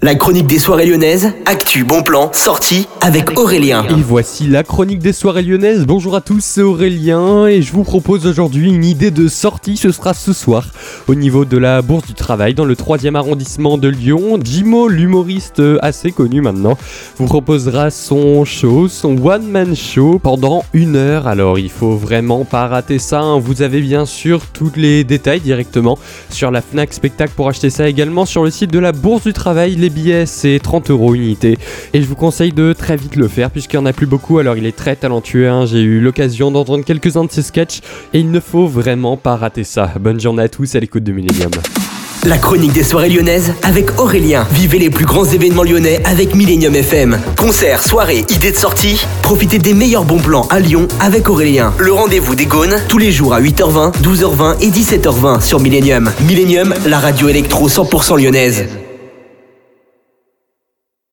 La chronique des soirées lyonnaises, actu, bon plan, sortie avec Aurélien. Et voici la chronique des soirées lyonnaises. Bonjour à tous, c'est Aurélien et je vous propose aujourd'hui une idée de sortie. Ce sera ce soir au niveau de la Bourse du Travail dans le 3e arrondissement de Lyon. Jimo, l'humoriste assez connu maintenant, vous proposera son show, son one-man show pendant une heure. Alors il faut vraiment pas rater ça. hein. Vous avez bien sûr tous les détails directement sur la Fnac Spectacle pour acheter ça également sur le site de la Bourse du Travail. Les billets c'est 30 euros unité et je vous conseille de très vite le faire puisqu'il n'y en a plus beaucoup. Alors il est très talentueux. hein. J'ai eu l'occasion d'entendre quelques-uns de ses sketchs et il ne faut vraiment pas rater ça. Bonne journée à tous à l'écoute de Millennium. La chronique des soirées lyonnaises avec Aurélien. Vivez les plus grands événements lyonnais avec Millennium FM. Concerts, soirées, idées de sortie. Profitez des meilleurs bons plans à Lyon avec Aurélien. Le rendez-vous des Gaunes tous les jours à 8h20, 12h20 et 17h20 sur Millennium. Millennium, la radio électro 100% lyonnaise.